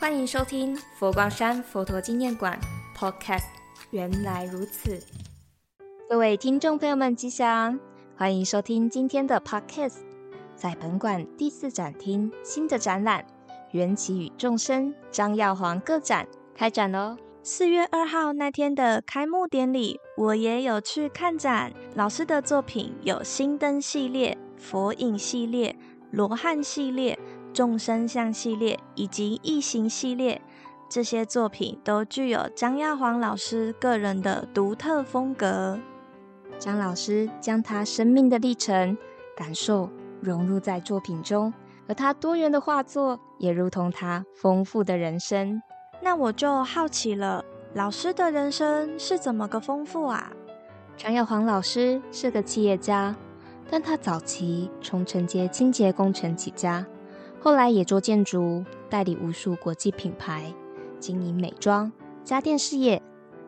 欢迎收听佛光山佛陀纪念馆 Podcast。原来如此，各位听众朋友们吉祥，欢迎收听今天的 Podcast。在本馆第四展厅新的展览《缘起与众生》张耀煌个展开展喽。四月二号那天的开幕典礼，我也有去看展。老师的作品有心灯系列、佛影系列、罗汉系列、众生相系列以及异形系列。这些作品都具有张耀煌老师个人的独特风格。张老师将他生命的历程、感受融入在作品中，而他多元的画作也如同他丰富的人生。那我就好奇了，老师的人生是怎么个丰富啊？张耀煌老师是个企业家，但他早期从承接清洁工程起家，后来也做建筑，代理无数国际品牌，经营美妆、家电事业，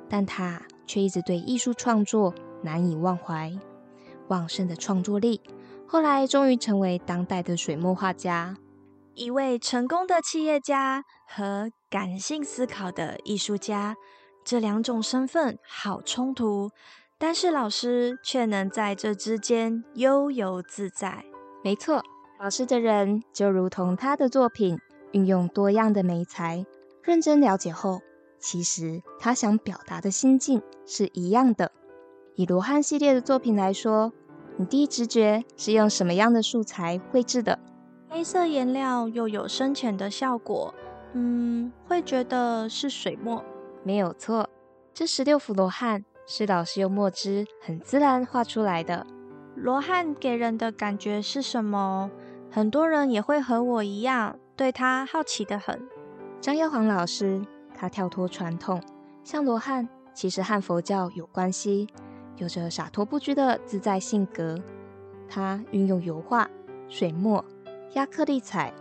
但他却一直对艺术创作难以忘怀。旺盛的创作力，后来终于成为当代的水墨画家。一位成功的企业家和感性思考的艺术家，这两种身份好冲突，但是老师却能在这之间悠游自在。没错，老师的人就如同他的作品，运用多样的媒材，认真了解后，其实他想表达的心境是一样的。以罗汉系列的作品来说，你第一直觉是用什么样的素材绘制的？黑色颜料又有深浅的效果，嗯，会觉得是水墨，没有错。这十六幅罗汉是老师用墨汁很自然画出来的。罗汉给人的感觉是什么？很多人也会和我一样，对他好奇的很。张耀煌老师，他跳脱传统，像罗汉其实和佛教有关系，有着洒脱不拘的自在性格。他运用油画、水墨。亚克力彩，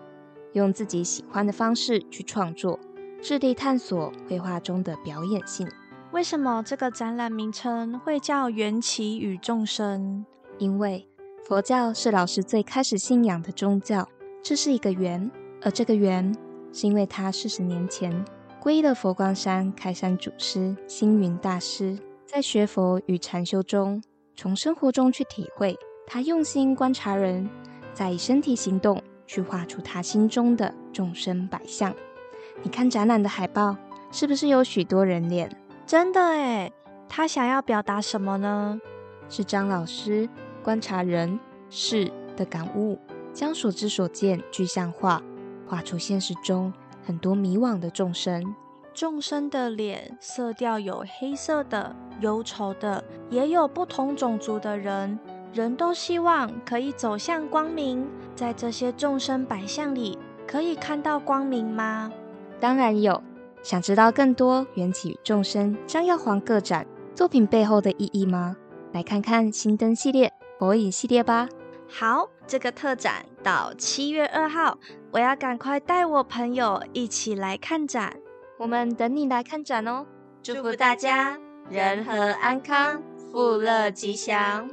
用自己喜欢的方式去创作，致力探索绘画中的表演性。为什么这个展览名称会叫“缘起与众生”？因为佛教是老师最开始信仰的宗教，这是一个缘，而这个缘是因为他四十年前皈依了佛光山开山祖师星云大师，在学佛与禅修中，从生活中去体会，他用心观察人。再以身体行动去画出他心中的众生百相。你看展览的海报，是不是有许多人脸？真的诶，他想要表达什么呢？是张老师观察人事的感悟，将所知所见具象化，画出现实中很多迷惘的众生。众生的脸色调有黑色的、忧愁的，也有不同种族的人。人都希望可以走向光明，在这些众生百相里，可以看到光明吗？当然有。想知道更多缘起与众生张耀煌各展作品背后的意义吗？来看看新灯系列、火影系列吧。好，这个特展到七月二号，我要赶快带我朋友一起来看展。我们等你来看展哦！祝福大家人和安康，富乐吉祥。